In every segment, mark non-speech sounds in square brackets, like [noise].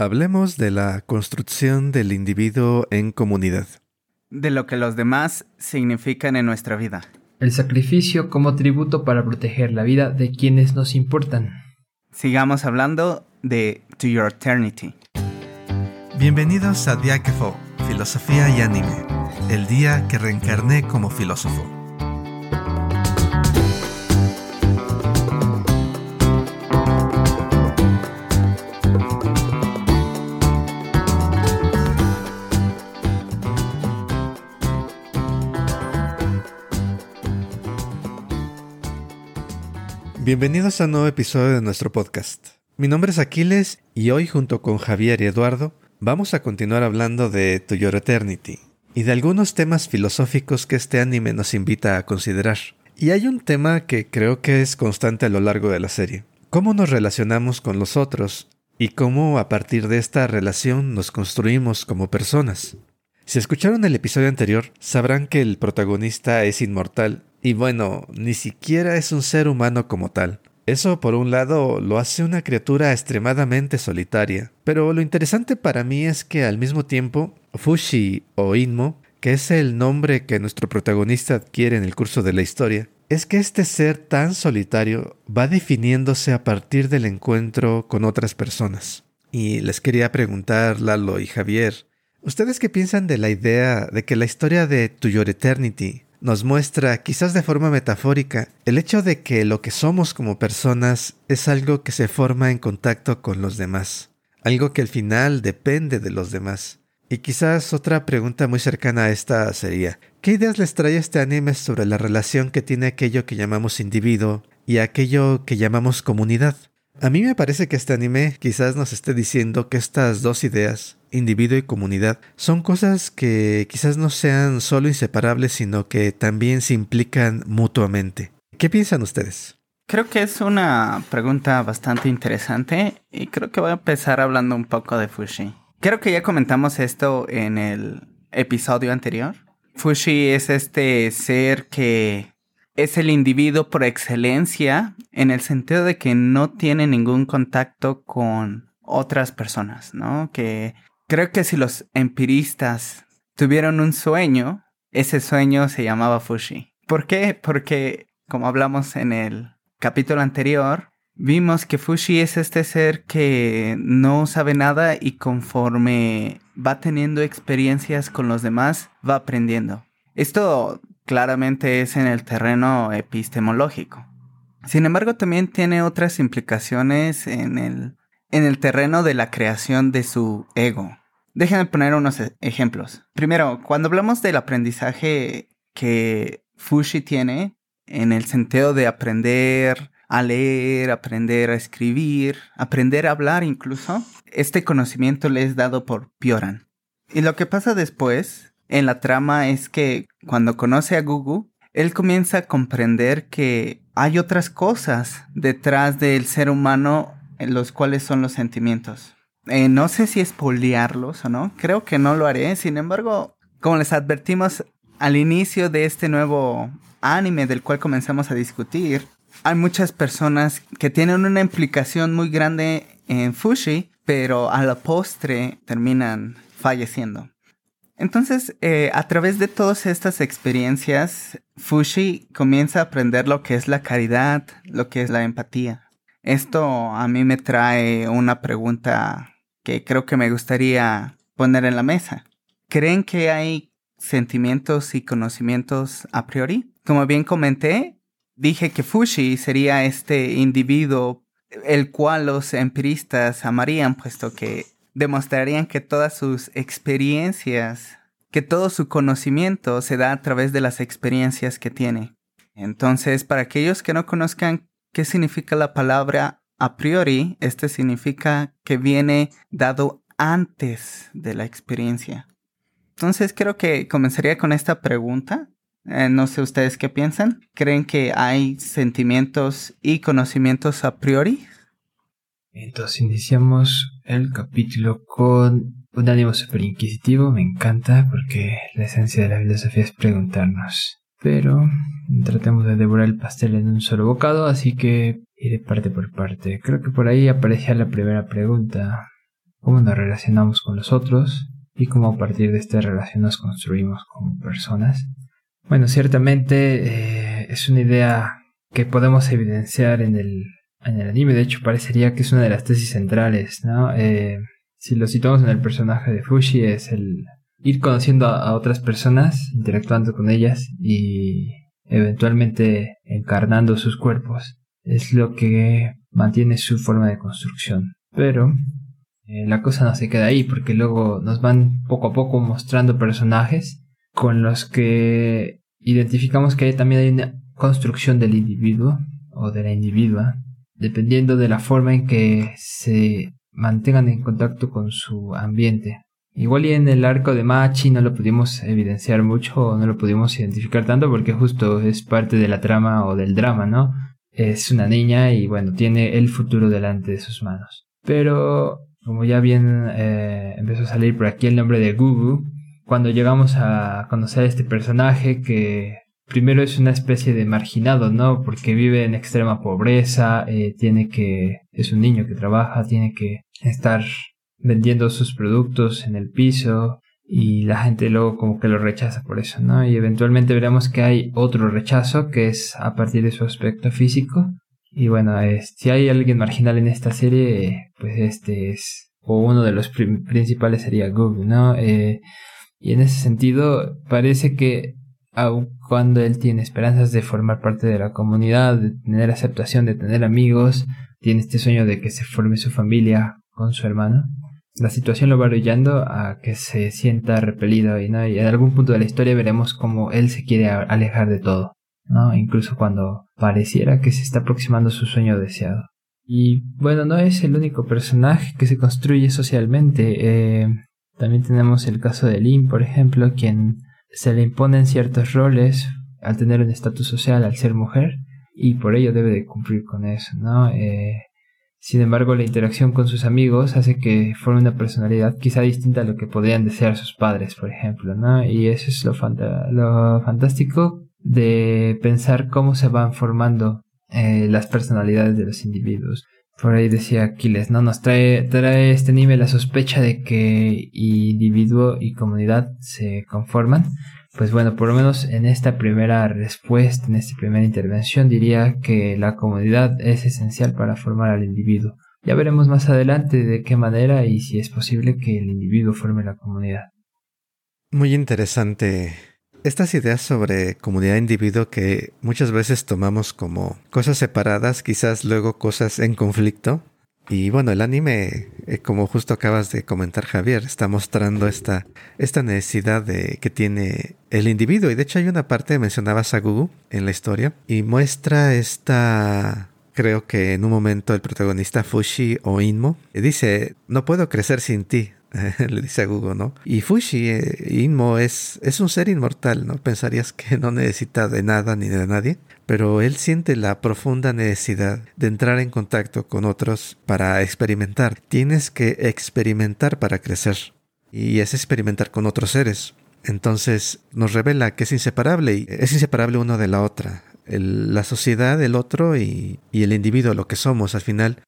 Hablemos de la construcción del individuo en comunidad. De lo que los demás significan en nuestra vida. El sacrificio como tributo para proteger la vida de quienes nos importan. Sigamos hablando de To Your Eternity. Bienvenidos a Diáquefo, Filosofía y Anime, el día que reencarné como filósofo. Bienvenidos a un nuevo episodio de nuestro podcast. Mi nombre es Aquiles y hoy junto con Javier y Eduardo vamos a continuar hablando de To Your Eternity y de algunos temas filosóficos que este anime nos invita a considerar. Y hay un tema que creo que es constante a lo largo de la serie. ¿Cómo nos relacionamos con los otros y cómo a partir de esta relación nos construimos como personas? Si escucharon el episodio anterior, sabrán que el protagonista es inmortal y bueno, ni siquiera es un ser humano como tal. Eso por un lado lo hace una criatura extremadamente solitaria, pero lo interesante para mí es que al mismo tiempo Fushi o Inmo, que es el nombre que nuestro protagonista adquiere en el curso de la historia, es que este ser tan solitario va definiéndose a partir del encuentro con otras personas. Y les quería preguntar, Lalo y Javier, ¿ustedes qué piensan de la idea de que la historia de To Your Eternity nos muestra, quizás de forma metafórica, el hecho de que lo que somos como personas es algo que se forma en contacto con los demás, algo que al final depende de los demás. Y quizás otra pregunta muy cercana a esta sería, ¿qué ideas les trae este anime sobre la relación que tiene aquello que llamamos individuo y aquello que llamamos comunidad? A mí me parece que este anime quizás nos esté diciendo que estas dos ideas, individuo y comunidad, son cosas que quizás no sean solo inseparables, sino que también se implican mutuamente. ¿Qué piensan ustedes? Creo que es una pregunta bastante interesante y creo que voy a empezar hablando un poco de Fushi. Creo que ya comentamos esto en el episodio anterior. Fushi es este ser que es el individuo por excelencia en el sentido de que no tiene ningún contacto con otras personas, ¿no? Que creo que si los empiristas tuvieron un sueño, ese sueño se llamaba Fushi. ¿Por qué? Porque, como hablamos en el capítulo anterior, vimos que Fushi es este ser que no sabe nada y conforme va teniendo experiencias con los demás, va aprendiendo. Esto claramente es en el terreno epistemológico. Sin embargo, también tiene otras implicaciones en el, en el terreno de la creación de su ego. Déjenme poner unos e-, ejemplos. Primero, cuando hablamos del aprendizaje que Fushi tiene, en el sentido de aprender a leer, aprender a escribir, aprender a hablar incluso, este conocimiento le es dado por Pioran. Y lo que pasa después en la trama es que cuando conoce a Gugu, él comienza a comprender que hay otras cosas detrás del ser humano en los cuales son los sentimientos. Eh, no sé si es poliarlos o no, creo que no lo haré, sin embargo, como les advertimos al inicio de este nuevo anime del cual comenzamos a discutir, hay muchas personas que tienen una implicación muy grande en Fushi, pero a la postre terminan falleciendo. Entonces, eh, a través de todas estas experiencias, Fushi comienza a aprender lo que es la caridad, lo que es la empatía. Esto a mí me trae una pregunta que creo que me gustaría poner en la mesa. ¿Creen que hay sentimientos y conocimientos a priori? Como bien comenté, dije que Fushi sería este individuo el cual los empiristas amarían, puesto que demostrarían que todas sus experiencias, que todo su conocimiento se da a través de las experiencias que tiene. Entonces, para aquellos que no conozcan qué significa la palabra a priori, este significa que viene dado antes de la experiencia. Entonces, creo que comenzaría con esta pregunta. Eh, no sé ustedes qué piensan. ¿Creen que hay sentimientos y conocimientos a priori? Entonces iniciamos el capítulo con un ánimo súper inquisitivo, me encanta porque la esencia de la filosofía es preguntarnos. Pero tratemos de devorar el pastel en un solo bocado, así que iré parte por parte. Creo que por ahí aparecía la primera pregunta. cómo nos relacionamos con los otros y cómo a partir de esta relación nos construimos como personas. Bueno, ciertamente eh, es una idea que podemos evidenciar en el, en el anime, de hecho parecería que es una de las tesis centrales, ¿no? Eh, si lo situamos en el personaje de Fushi es el ir conociendo a otras personas, interactuando con ellas y eventualmente encarnando sus cuerpos, es lo que mantiene su forma de construcción. Pero eh, la cosa no se queda ahí porque luego nos van poco a poco mostrando personajes con los que identificamos que también hay una construcción del individuo o de la individua dependiendo de la forma en que se mantengan en contacto con su ambiente. Igual y en el arco de Machi no lo pudimos evidenciar mucho no lo pudimos identificar tanto porque justo es parte de la trama o del drama, ¿no? Es una niña y bueno, tiene el futuro delante de sus manos. Pero como ya bien eh, empezó a salir por aquí el nombre de Gugu, cuando llegamos a conocer a este personaje que primero es una especie de marginado, ¿no? Porque vive en extrema pobreza, eh, tiene que, es un niño que trabaja, tiene que estar vendiendo sus productos en el piso y la gente luego como que lo rechaza por eso, ¿no? Y eventualmente veremos que hay otro rechazo que es a partir de su aspecto físico. Y bueno, si hay alguien marginal en esta serie, pues este es, o uno de los principales sería Google, ¿no? Eh, y en ese sentido, parece que aun cuando él tiene esperanzas de formar parte de la comunidad, de tener aceptación, de tener amigos, tiene este sueño de que se forme su familia con su hermano, la situación lo va brillando a que se sienta repelido y, ¿no? y en algún punto de la historia veremos cómo él se quiere alejar de todo, ¿no? incluso cuando pareciera que se está aproximando su sueño deseado. Y bueno, no es el único personaje que se construye socialmente. Eh, también tenemos el caso de Lin, por ejemplo, quien se le imponen ciertos roles al tener un estatus social, al ser mujer, y por ello debe de cumplir con eso, ¿no? Eh, sin embargo, la interacción con sus amigos hace que forme una personalidad quizá distinta a lo que podrían desear sus padres, por ejemplo, ¿no? Y eso es lo, fantástico de pensar cómo se van formando eh, las personalidades de los individuos. Por ahí decía Aquiles, ¿no? Nos trae, trae este anime la sospecha de que individuo y comunidad se conforman. Pues bueno, por lo menos en esta primera respuesta, en esta primera intervención, diría que la comunidad es esencial para formar al individuo. Ya veremos más adelante de qué manera y si es posible que el individuo forme la comunidad. Muy interesante estas ideas sobre comunidad e individuo que muchas veces tomamos como cosas separadas, quizás luego cosas en conflicto. Y bueno, el anime, eh, como justo acabas de comentar Javier, está mostrando esta, esta necesidad de, que tiene el individuo. Y de hecho hay una parte, mencionabas a Gugu en la historia, y muestra esta creo que en un momento el protagonista Fushi o Inmo dice, no puedo crecer sin ti, [laughs] le dice a Google, ¿no? Y Fushi, eh, Inmo, es, es un ser inmortal, ¿no? Pensarías que no necesita de nada ni de nadie, pero él siente la profunda necesidad de entrar en contacto con otros para experimentar. Tienes que experimentar para crecer. Y es experimentar con otros seres. Entonces nos revela que es inseparable y es inseparable uno de la otra. la sociedad, el otro y, y el individuo, lo que somos al final,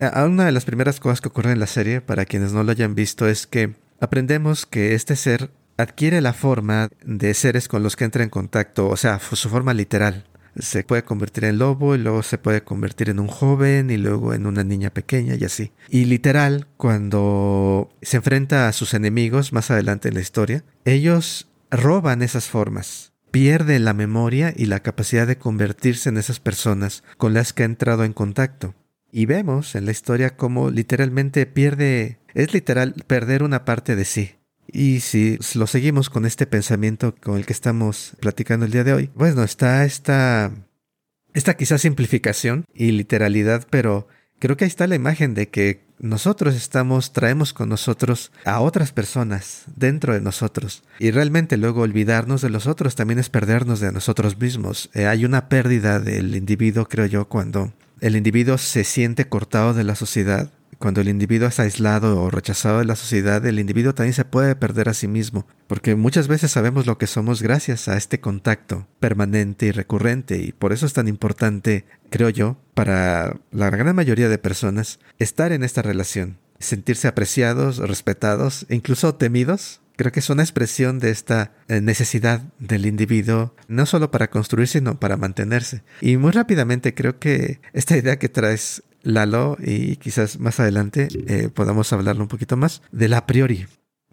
una de las primeras cosas que ocurren en la serie, para quienes no lo hayan visto, es que aprendemos que este ser adquiere la forma de seres con los que entra en contacto, o sea, su forma literal. Se puede convertir en lobo y luego se puede convertir en un joven y luego en una niña pequeña y así. Y literal, cuando se enfrenta a sus enemigos más adelante en la historia, ellos roban esas formas pierde la memoria y la capacidad de convertirse en esas personas con las que ha entrado en contacto. Y vemos en la historia cómo literalmente pierde, es literal perder una parte de sí. Y si lo seguimos con este pensamiento con el que estamos platicando el día de hoy, bueno, está esta, esta quizás simplificación y literalidad, pero creo que ahí está la imagen de que nosotros estamos, traemos con nosotros a otras personas dentro de nosotros. Y realmente luego olvidarnos de los otros también es perdernos de nosotros mismos. Eh, hay una pérdida del individuo, creo yo, cuando el individuo se siente cortado de la sociedad, cuando el individuo es aislado o rechazado de la sociedad, el individuo también se puede perder a sí mismo, porque muchas veces sabemos lo que somos gracias a este contacto permanente y recurrente, y por eso es tan importante, creo yo, para la gran mayoría de personas, estar en esta relación, sentirse apreciados, respetados, incluso temidos. Creo que es una expresión de esta eh, necesidad del individuo, no solo para construir, sino para mantenerse. Y muy rápidamente creo que esta idea que traes Lalo, y quizás más adelante eh, podamos hablarlo un poquito más, del a priori.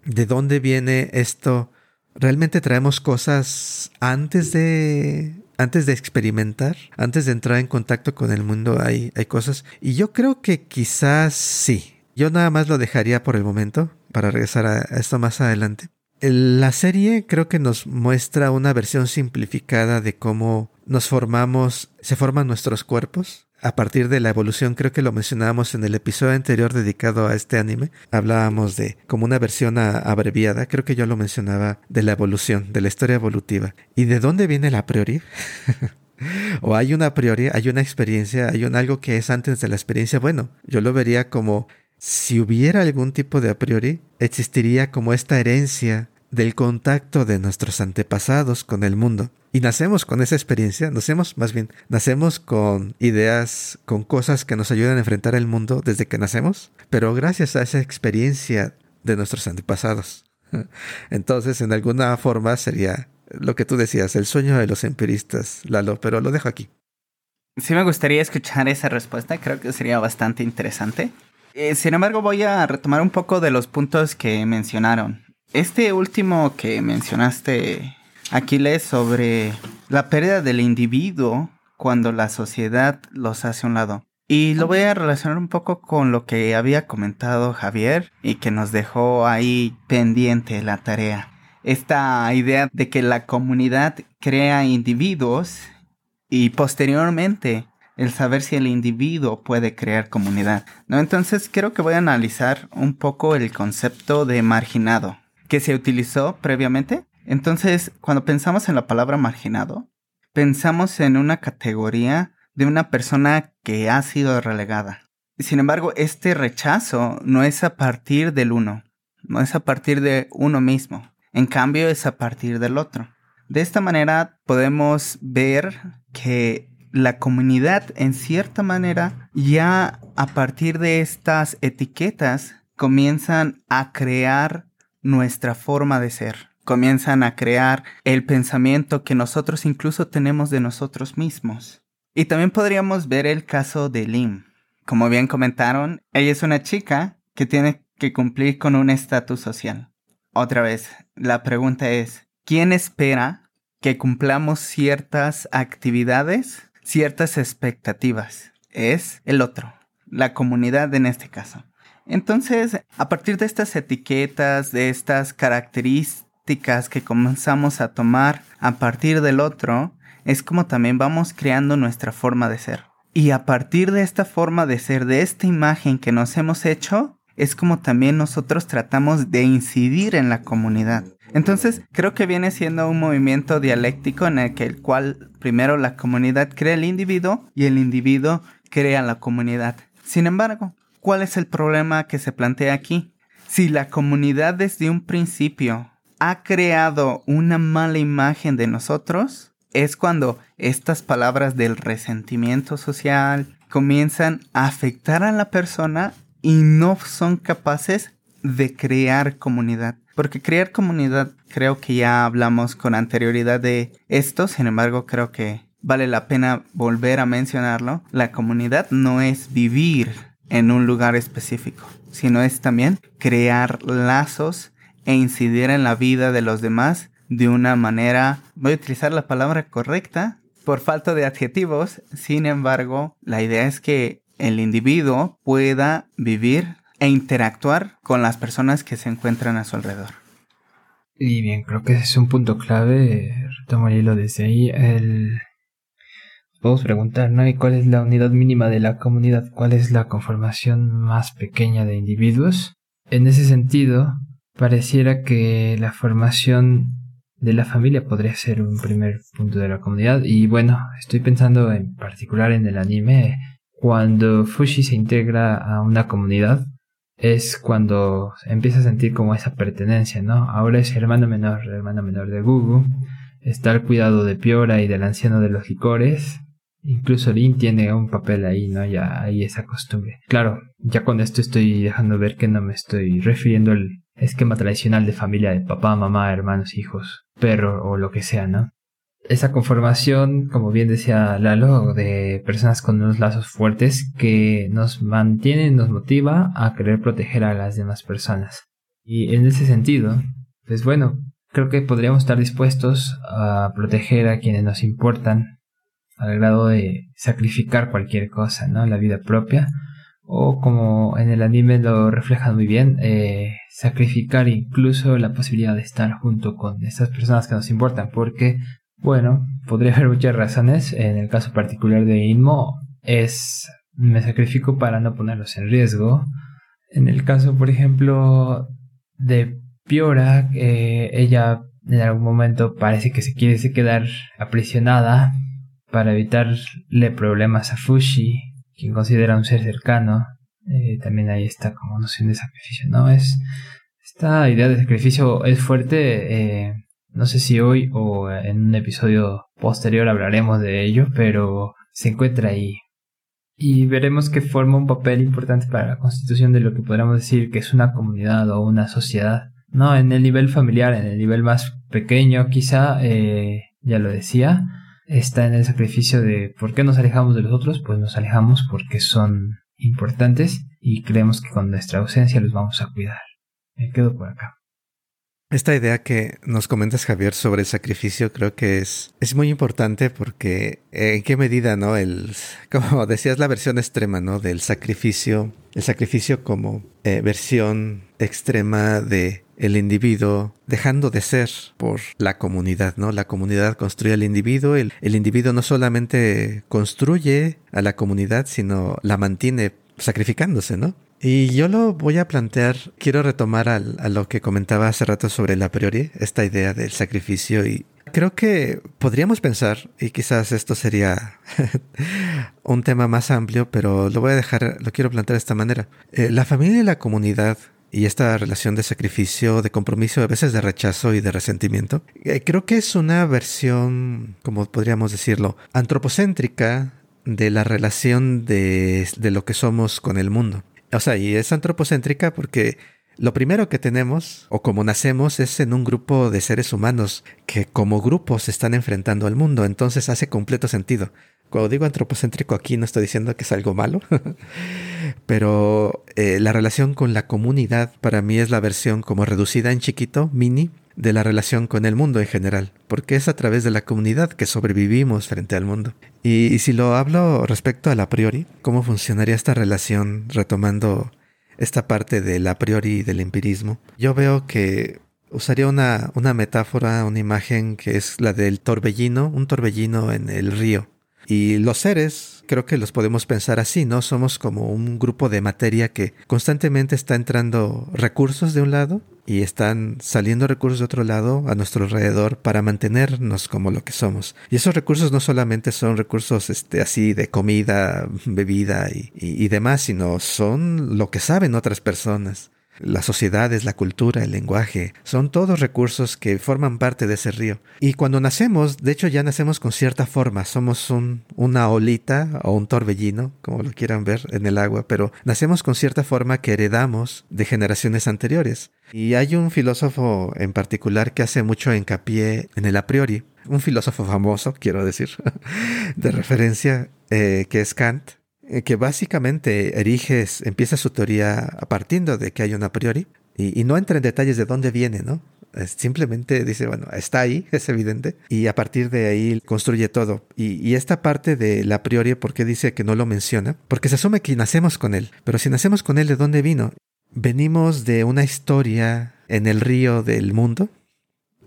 ¿De dónde viene esto? ¿Realmente traemos cosas antes de antes de experimentar, antes de entrar en contacto con el mundo, hay, hay cosas. Y yo creo que quizás sí. Yo nada más lo dejaría por el momento para regresar a esto más adelante. La serie creo que nos muestra una versión simplificada de cómo nos formamos, se forman nuestros cuerpos a partir de la evolución. Creo que lo mencionábamos en el episodio anterior dedicado a este anime. Hablábamos de como una versión abreviada. Creo que yo lo mencionaba de la evolución, de la historia evolutiva. ¿Y de dónde viene la priori? [laughs] o hay una priori, hay una experiencia, hay un algo que es antes de la experiencia. Bueno, yo lo vería como si hubiera algún tipo de a priori, existiría como esta herencia del contacto de nuestros antepasados con el mundo. Y nacemos con esa experiencia, nacemos más bien, nacemos con ideas, con cosas que nos ayudan a enfrentar el mundo desde que nacemos, pero gracias a esa experiencia de nuestros antepasados. [laughs] Entonces, en alguna forma sería lo que tú decías, el sueño de los empiristas, Lalo, pero lo dejo aquí. Sí me gustaría escuchar esa respuesta, creo que sería bastante interesante. Eh, sin embargo, voy a retomar un poco de los puntos que mencionaron. Este último que mencionaste, Aquiles, sobre la pérdida del individuo cuando la sociedad los hace a un lado. Y lo voy a relacionar un poco con lo que había comentado Javier y que nos dejó ahí pendiente la tarea. Esta idea de que la comunidad crea individuos y posteriormente el saber si el individuo puede crear comunidad. ¿no? Entonces creo que voy a analizar un poco el concepto de marginado que se utilizó previamente. Entonces, cuando pensamos en la palabra marginado, pensamos en una categoría de una persona que ha sido relegada. Sin embargo, este rechazo no es a partir del uno, no es a partir de uno mismo. En cambio, es a partir del otro. De esta manera podemos ver que la comunidad en cierta manera ya a partir de estas etiquetas comienzan a crear nuestra forma de ser. Comienzan a crear el pensamiento que nosotros incluso tenemos de nosotros mismos. Y también podríamos ver el caso de Lim. Como bien comentaron, ella es una chica que tiene que cumplir con un estatus social. Otra vez, la pregunta es, ¿quién espera que cumplamos ciertas actividades ciertas expectativas. Es el otro, la comunidad en este caso. Entonces, a partir de estas etiquetas, de estas características que comenzamos a tomar a partir del otro, es como también vamos creando nuestra forma de ser. Y a partir de esta forma de ser, de esta imagen que nos hemos hecho, es como también nosotros tratamos de incidir en la comunidad. Entonces, creo que viene siendo un movimiento dialéctico en el que el cual primero la comunidad crea el individuo y el individuo crea la comunidad. Sin embargo, ¿cuál es el problema que se plantea aquí? Si la comunidad desde un principio ha creado una mala imagen de nosotros, es cuando estas palabras del resentimiento social comienzan a afectar a la persona y no son capaces de crear comunidad. Porque crear comunidad, creo que ya hablamos con anterioridad de esto, sin embargo creo que vale la pena volver a mencionarlo. La comunidad no es vivir en un lugar específico, sino es también crear lazos e incidir en la vida de los demás de una manera, voy a utilizar la palabra correcta, por falta de adjetivos, sin embargo, la idea es que el individuo pueda vivir e interactuar con las personas que se encuentran a su alrededor. Y bien, creo que ese es un punto clave. Retomo el hilo desde ahí. El... Podemos preguntar, ¿no? ¿Y cuál es la unidad mínima de la comunidad? ¿Cuál es la conformación más pequeña de individuos? En ese sentido, pareciera que la formación de la familia podría ser un primer punto de la comunidad. Y bueno, estoy pensando en particular en el anime. Cuando Fushi se integra a una comunidad, es cuando empieza a sentir como esa pertenencia, ¿no? Ahora es hermano menor, hermano menor de Gugu, está al cuidado de Piora y del anciano de los licores, Incluso Lin tiene un papel ahí, ¿no? Ya hay esa costumbre. Claro, ya con esto estoy dejando ver que no me estoy refiriendo al esquema tradicional de familia de papá, mamá, hermanos, hijos, perro o lo que sea, ¿no? Esa conformación, como bien decía Lalo, de personas con unos lazos fuertes que nos mantienen, nos motiva a querer proteger a las demás personas. Y en ese sentido, pues bueno, creo que podríamos estar dispuestos a proteger a quienes nos importan al grado de sacrificar cualquier cosa, ¿no? La vida propia. O como en el anime lo reflejan muy bien, eh, sacrificar incluso la posibilidad de estar junto con estas personas que nos importan. Porque, bueno, podría haber muchas razones. En el caso particular de Inmo, es me sacrifico para no ponerlos en riesgo. En el caso, por ejemplo, de Piora, eh, ella en algún momento parece que se quiere quedar aprisionada para evitarle problemas a Fushi, quien considera un ser cercano. Eh, también ahí está como noción de sacrificio, ¿no? Es, esta idea de sacrificio es fuerte. Eh, no sé si hoy o en un episodio posterior hablaremos de ello, pero se encuentra ahí. Y veremos que forma un papel importante para la constitución de lo que podríamos decir que es una comunidad o una sociedad. No, en el nivel familiar, en el nivel más pequeño quizá, eh, ya lo decía, está en el sacrificio de ¿por qué nos alejamos de los otros? Pues nos alejamos porque son importantes y creemos que con nuestra ausencia los vamos a cuidar. Me quedo por acá. Esta idea que nos comentas, Javier, sobre el sacrificio, creo que es, es muy importante porque eh, en qué medida, ¿no? El, como decías, la versión extrema, ¿no? Del sacrificio, el sacrificio como eh, versión extrema de el individuo dejando de ser por la comunidad, ¿no? La comunidad construye al individuo, el, el individuo no solamente construye a la comunidad, sino la mantiene sacrificándose, ¿no? Y yo lo voy a plantear, quiero retomar a lo que comentaba hace rato sobre el a priori, esta idea del sacrificio y creo que podríamos pensar, y quizás esto sería [laughs] un tema más amplio, pero lo voy a dejar, lo quiero plantear de esta manera. Eh, la familia y la comunidad y esta relación de sacrificio, de compromiso, a veces de rechazo y de resentimiento, eh, creo que es una versión, como podríamos decirlo, antropocéntrica de la relación de, de lo que somos con el mundo. O sea, y es antropocéntrica porque lo primero que tenemos, o como nacemos, es en un grupo de seres humanos que como grupos se están enfrentando al mundo. Entonces hace completo sentido. Cuando digo antropocéntrico aquí no estoy diciendo que es algo malo, [laughs] pero eh, la relación con la comunidad para mí es la versión como reducida en chiquito, mini, de la relación con el mundo en general, porque es a través de la comunidad que sobrevivimos frente al mundo. Y, si lo hablo respecto al a priori, ¿cómo funcionaría esta relación retomando esta parte del a priori y del empirismo? Yo veo que usaría una, una metáfora, una imagen que es la del torbellino, un torbellino en el río. Y los seres, creo que los podemos pensar así, ¿no? Somos como un grupo de materia que constantemente está entrando recursos de un lado y están saliendo recursos de otro lado a nuestro alrededor para mantenernos como lo que somos. Y esos recursos no solamente son recursos este, así de comida, bebida y, y demás, sino son lo que saben otras personas. Las sociedades, la cultura, el lenguaje, son todos recursos que forman parte de ese río. Y cuando nacemos, de hecho ya nacemos con cierta forma, somos un, una olita o un torbellino, como lo quieran ver en el agua, pero nacemos con cierta forma que heredamos de generaciones anteriores. Y hay un filósofo en particular que hace mucho hincapié en el a priori, un filósofo famoso, quiero decir, [laughs] de referencia, eh, que es Kant, que básicamente eriges, empieza su teoría partiendo de que hay un a priori y, no entra en detalles de dónde viene, ¿no? Simplemente dice, bueno, está ahí, [laughs] es evidente, y a partir de ahí construye todo. Y, esta parte del a priori, ¿por qué dice que no lo menciona? Porque se asume que nacemos con él, pero si nacemos con él, ¿de dónde vino? Venimos de una historia en el río del mundo,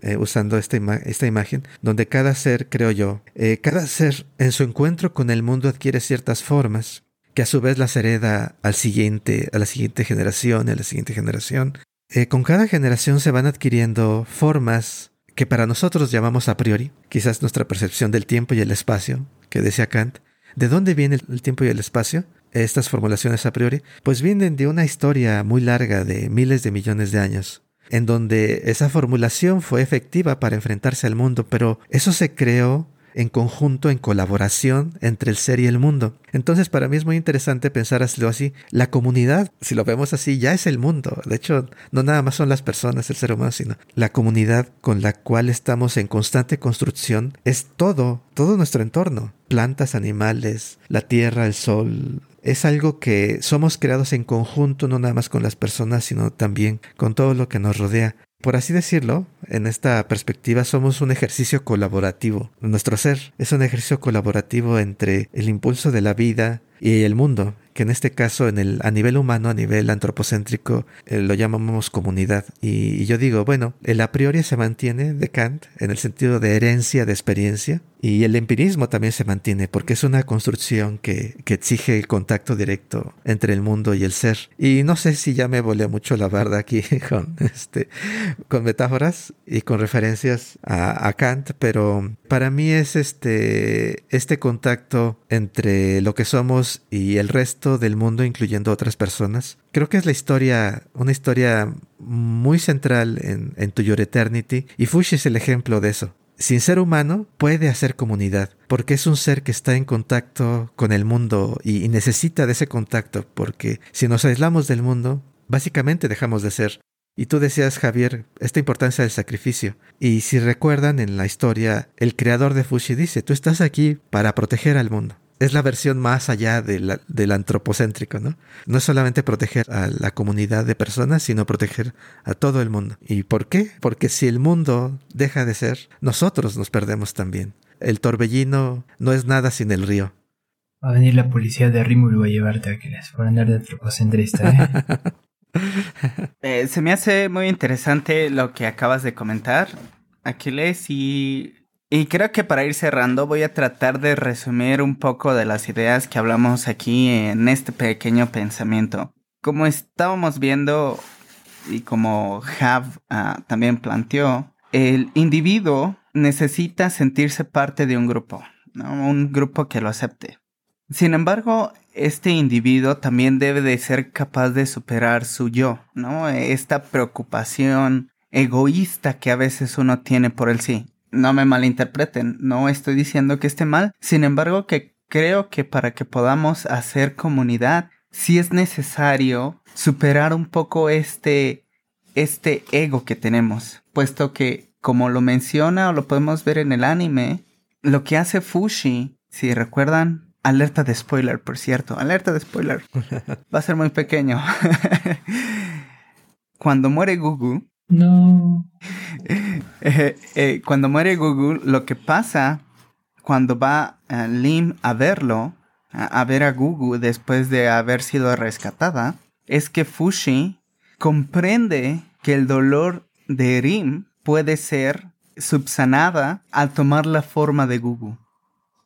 eh, usando esta, esta, imagen, donde cada ser, creo yo, eh, cada ser en su encuentro con el mundo adquiere ciertas formas que a su vez las hereda al siguiente, a la siguiente generación, a la siguiente generación. Eh, con cada generación se van adquiriendo formas que para nosotros llamamos a priori, quizás nuestra percepción del tiempo y el espacio, que decía Kant. ¿De dónde viene el tiempo y el espacio? Estas formulaciones a priori, pues vienen de una historia muy larga de miles de millones de años en donde esa formulación fue efectiva para enfrentarse al mundo, pero eso se creó en conjunto, en colaboración entre el ser y el mundo. Entonces para mí es muy interesante pensar así. La comunidad, si lo vemos así, ya es el mundo. De hecho, no nada más son las personas, el ser humano, sino la comunidad con la cual estamos en constante construcción es todo, todo nuestro entorno. Plantas, animales, la tierra, el sol, es algo que somos creados en conjunto, no nada más con las personas, sino también con todo lo que nos rodea. Por así decirlo, en esta perspectiva somos un ejercicio colaborativo. Nuestro ser es un ejercicio colaborativo entre el impulso de la vida y el mundo, que en este caso en el, a nivel humano, a nivel antropocéntrico, eh, lo llamamos comunidad. Y, yo digo, bueno, el a priori se mantiene de Kant en el sentido de herencia, de experiencia, y el empirismo también se mantiene porque es una construcción que, que, exige el contacto directo entre el mundo y el ser. Y no sé si ya me volé mucho la barda aquí [laughs] con, este, con metáforas y con referencias a, a Kant, pero para mí es este, este contacto entre lo que somos y el resto del mundo, incluyendo otras personas. Creo que es la historia, una historia muy central en, en To Your Eternity, y Fushi es el ejemplo de eso. Sin ser humano, puede hacer comunidad, porque es un ser que está en contacto con el mundo y, necesita de ese contacto, porque si nos aislamos del mundo, básicamente dejamos de ser. Y tú decías, Javier, esta importancia del sacrificio. Y si recuerdan en la historia, el creador de Fushi dice, tú estás aquí para proteger al mundo es la versión más allá del antropocéntrico, ¿no? No es solamente proteger a la comunidad de personas, sino proteger a todo el mundo. ¿Y por qué? Porque si el mundo deja de ser, nosotros nos perdemos también. El torbellino no es nada sin el río. Va a venir la policía de Rímulo a llevarte, Aquiles, por andar de antropocentrista, ¿eh? [laughs] eh, se me hace muy interesante lo que acabas de comentar, Aquiles, y y creo que para ir cerrando voy a tratar de resumir un poco de las ideas que hablamos aquí en este pequeño pensamiento. Como estábamos viendo y como Jav ah, también planteó, el individuo necesita sentirse parte de un grupo, un grupo que lo acepte. Sin embargo, este individuo también debe de ser capaz de superar su yo, ¿no? Esta preocupación egoísta que a veces uno tiene por el sí no me malinterpreten, no estoy diciendo que esté mal, sin embargo que creo que para que podamos hacer comunidad, sí es necesario superar un poco este, este ego que tenemos, puesto que, como lo menciona o lo podemos ver en el anime, lo que hace Fushi, si recuerdan, alerta de spoiler, por cierto, alerta de spoiler, [laughs] va a ser muy pequeño. [laughs] Cuando muere Gugu, no. [laughs] Eh, eh, cuando muere Google, lo que pasa cuando va eh, Lim a verlo, a, ver a Google después de haber sido rescatada, es que Fushi comprende que el dolor de Rim puede ser subsanada al tomar la forma de Google.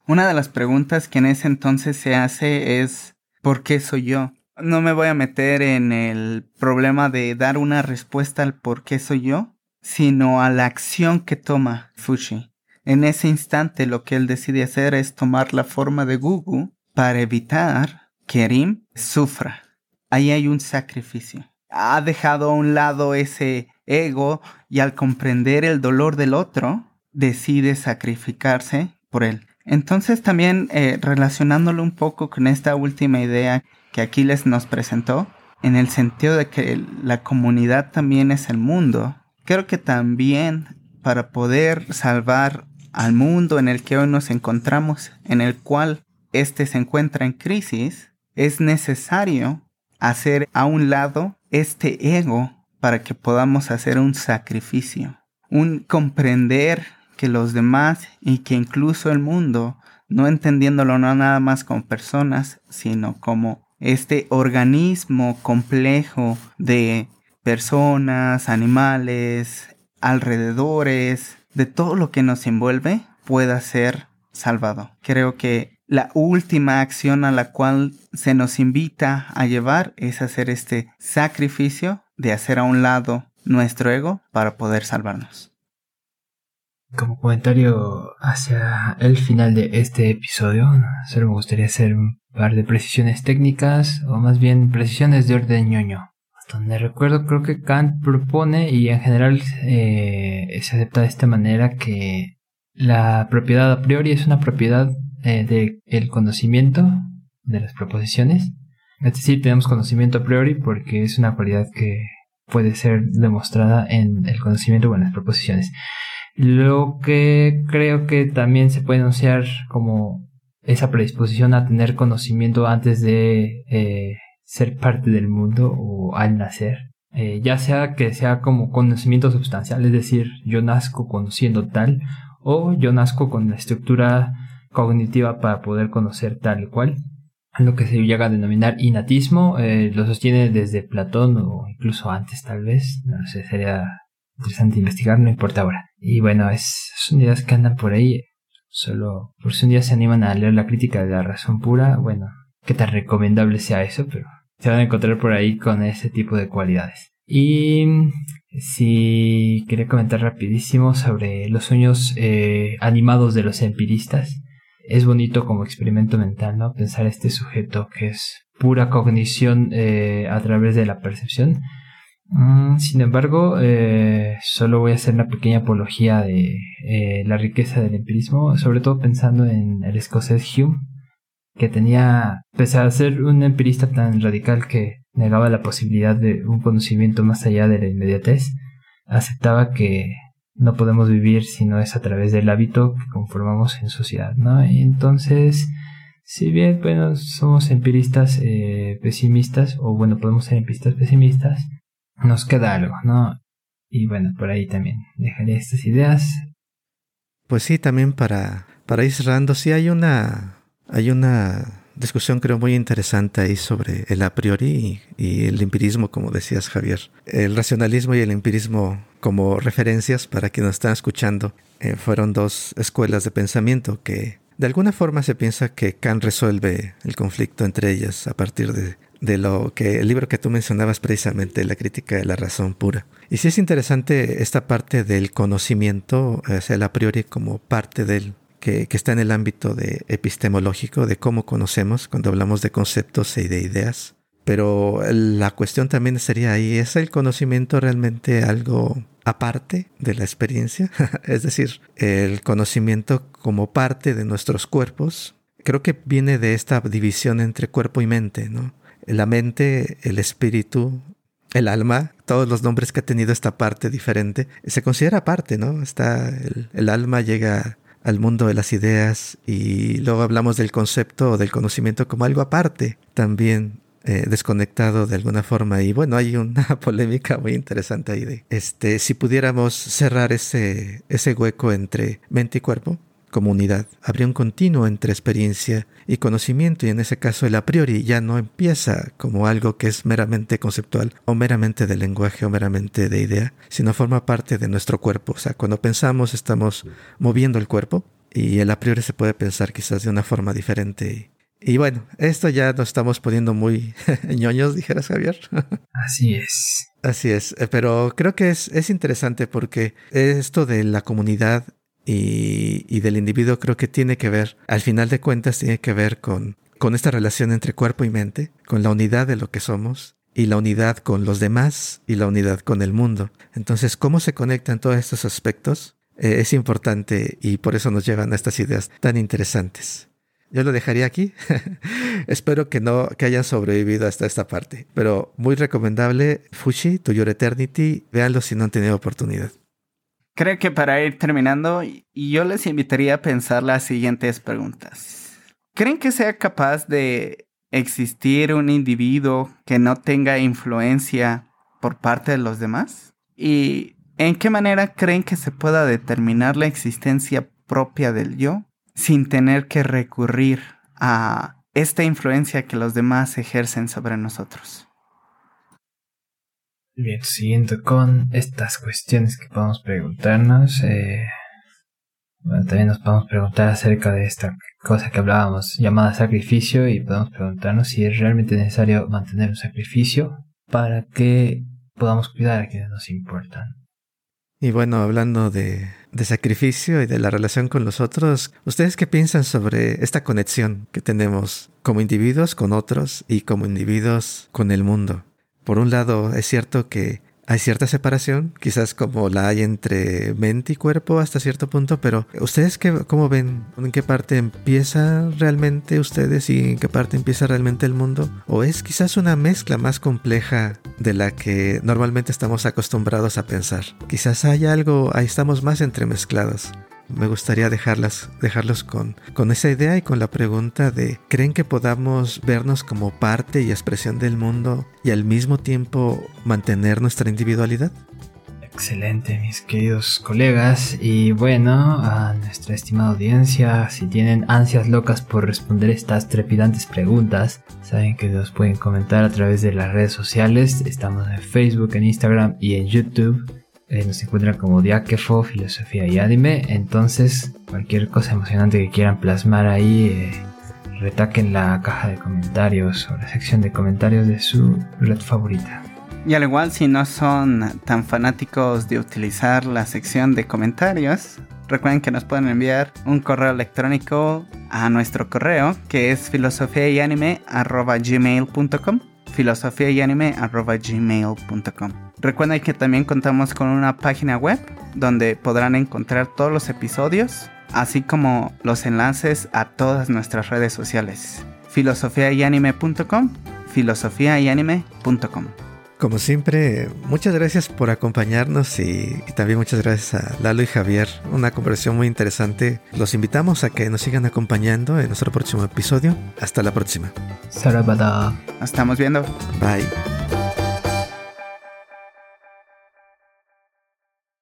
Una de las preguntas que en ese entonces se hace es ¿por qué soy yo? No me voy a meter en el problema de dar una respuesta al por qué soy yo, sino a la acción que toma Fushi. En ese instante lo que él decide hacer es tomar la forma de Gugu para evitar que Rim sufra. Ahí hay un sacrificio. Ha dejado a un lado ese ego y al comprender el dolor del otro, decide sacrificarse por él. Entonces también eh, relacionándolo un poco con esta última idea que Aquiles nos presentó, en el sentido de que la comunidad también es el mundo, creo que también para poder salvar al mundo en el que hoy nos encontramos, en el cual éste se encuentra en crisis, es necesario hacer a un lado este ego para que podamos hacer un sacrificio, un comprender que los demás y que incluso el mundo, no entendiéndolo no nada más como personas, sino como este organismo complejo de personas, animales, alrededores, de todo lo que nos envuelve, pueda ser salvado. Creo que la última acción a la cual se nos invita a llevar es hacer este sacrificio de hacer a un lado nuestro ego para poder salvarnos. Como comentario hacia el final de este episodio, solo me gustaría hacer un par de precisiones técnicas, o más bien precisiones de orden ñoño. Donde recuerdo, creo que Kant propone y en general eh, se acepta de esta manera que La propiedad a priori es una propiedad eh, del conocimiento de las proposiciones. Es decir, tenemos conocimiento a priori porque es una cualidad que puede ser demostrada en el conocimiento o en las proposiciones. Lo que creo que también se puede enunciar como esa predisposición a tener conocimiento antes de eh, ser parte del mundo o al nacer. Eh, ya sea que sea como conocimiento sustancial, es decir, yo nazco conociendo tal, o yo nazco con la estructura cognitiva para poder conocer tal y cual. Lo que se llega a denominar inatismo eh, lo sostiene desde Platón o incluso antes tal vez. No sé, sería interesante investigar, no importa ahora. Y bueno, es, son ideas que andan por ahí. Solo por si un día se animan a leer la crítica de la razón pura, bueno, qué tan recomendable sea eso, pero se van a encontrar por ahí con ese tipo de cualidades. Y si quería comentar rapidísimo sobre los sueños eh, animados de los empiristas. Es bonito como experimento mental, ¿no? Pensar este sujeto que es pura cognición eh, a través de la percepción Mm, sin embargo, eh, solo voy a hacer una pequeña apología de eh, la riqueza del empirismo, sobre todo pensando en el escocés Hume, que tenía, pese a ser un empirista tan radical que negaba la posibilidad de un conocimiento más allá de la inmediatez, aceptaba que no podemos vivir si no es a través del hábito que conformamos en sociedad, ¿no? Y entonces, si bien, bueno, somos empiristas eh, pesimistas, o bueno, podemos ser empiristas pesimistas, nos queda algo, ¿no? Y bueno, por ahí también dejaré estas ideas. Pues sí, también para, para ir cerrando, sí hay una, hay una discusión creo muy interesante ahí sobre el a priori y, el empirismo, como decías Javier. El racionalismo y el empirismo como referencias para quienes nos están escuchando eh, fueron dos escuelas de pensamiento que de alguna forma se piensa que Kant resuelve el conflicto entre ellas a partir de de lo que el libro que tú mencionabas precisamente, la crítica de la razón pura. Y sí es interesante esta parte del conocimiento, o sea, el a priori como parte del que, que, está en el ámbito de epistemológico, de cómo conocemos cuando hablamos de conceptos y de ideas. Pero la cuestión también sería ahí, ¿es el conocimiento realmente algo aparte de la experiencia? [laughs] es decir, el conocimiento como parte de nuestros cuerpos. Creo que viene de esta división entre cuerpo y mente, ¿no? La mente, el espíritu, el alma, todos los nombres que ha tenido esta parte diferente, se considera parte, ¿no? Está el, alma llega al mundo de las ideas y luego hablamos del concepto o del conocimiento como algo aparte, también eh, desconectado de alguna forma. Y bueno, hay una [laughs] polémica muy interesante ahí de este, si pudiéramos cerrar ese, ese hueco entre mente y cuerpo, comunidad. Habría un continuo entre experiencia y conocimiento y en ese caso el a priori ya no empieza como algo que es meramente conceptual o meramente de lenguaje o meramente de idea, sino forma parte de nuestro cuerpo. O sea, cuando pensamos estamos moviendo el cuerpo y el a priori se puede pensar quizás de una forma diferente. Y, bueno, esto ya nos estamos poniendo muy [laughs] ñoños, dijeras Javier. Así es. Así es, eh, pero creo que es, es interesante porque esto de la comunidad y, del individuo creo que tiene que ver, al final de cuentas, tiene que ver con, con esta relación entre cuerpo y mente, con la unidad de lo que somos y la unidad con los demás y la unidad con el mundo. Entonces, ¿cómo se conectan todos estos aspectos? Eh, es importante y por eso nos llevan a estas ideas tan interesantes. Yo lo dejaría aquí. [laughs] Espero que no, que hayan sobrevivido hasta esta parte. Pero muy recomendable, Fushi, To Your Eternity. Véanlo si no han tenido oportunidad. Creo que para ir terminando, yo les invitaría a pensar las siguientes preguntas. ¿Creen que sea capaz de existir un individuo que no tenga influencia por parte de los demás? ¿Y en qué manera creen que se pueda determinar la existencia propia del yo sin tener que recurrir a esta influencia que los demás ejercen sobre nosotros? Bien, siguiendo con estas cuestiones que podemos preguntarnos, eh, también nos podemos preguntar acerca de esta cosa que hablábamos llamada sacrificio y podemos preguntarnos si es realmente necesario mantener un sacrificio para que podamos cuidar a quienes nos importan. Y bueno, hablando de, de, sacrificio y de la relación con los otros, ¿ustedes qué piensan sobre esta conexión que tenemos como individuos con otros y como individuos con el mundo? Por un lado, es cierto que hay cierta separación, quizás como la hay entre mente y cuerpo hasta cierto punto, pero ¿ustedes qué, cómo ven? ¿En qué parte empieza realmente ustedes y en qué parte empieza realmente el mundo? ¿O es quizás una mezcla más compleja de la que normalmente estamos acostumbrados a pensar? Quizás hay algo, ahí estamos más entremezclados me gustaría dejarlas, dejarlos con, con esa idea y con la pregunta de ¿creen que podamos vernos como parte y expresión del mundo y al mismo tiempo mantener nuestra individualidad? Excelente, mis queridos colegas. Y bueno, a nuestra estimada audiencia, si tienen ansias locas por responder estas trepidantes preguntas, saben que nos pueden comentar a través de las redes sociales. Estamos en Facebook, en Instagram y en YouTube. Eh, nos encuentran como Diakefo, Filosofía y Anime. Entonces, cualquier cosa emocionante que quieran plasmar ahí, eh, retaquen la caja de comentarios o la sección de comentarios de su red favorita. Y al igual, si no son tan fanáticos de utilizar la sección de comentarios, recuerden que nos pueden enviar un correo electrónico a nuestro correo que es filosofiayanime.gmail.com filosofiayanime.gmail.com Recuerden que también contamos con una página web donde podrán encontrar todos los episodios, así como los enlaces a todas nuestras redes sociales. filosofiayanime.com filosofiayanime.com como siempre, muchas gracias por acompañarnos y, también muchas gracias a Lalo y Javier. Una conversación muy interesante. Los invitamos a que nos sigan acompañando en nuestro próximo episodio. Hasta la próxima. Sarabada. Nos estamos viendo. Bye.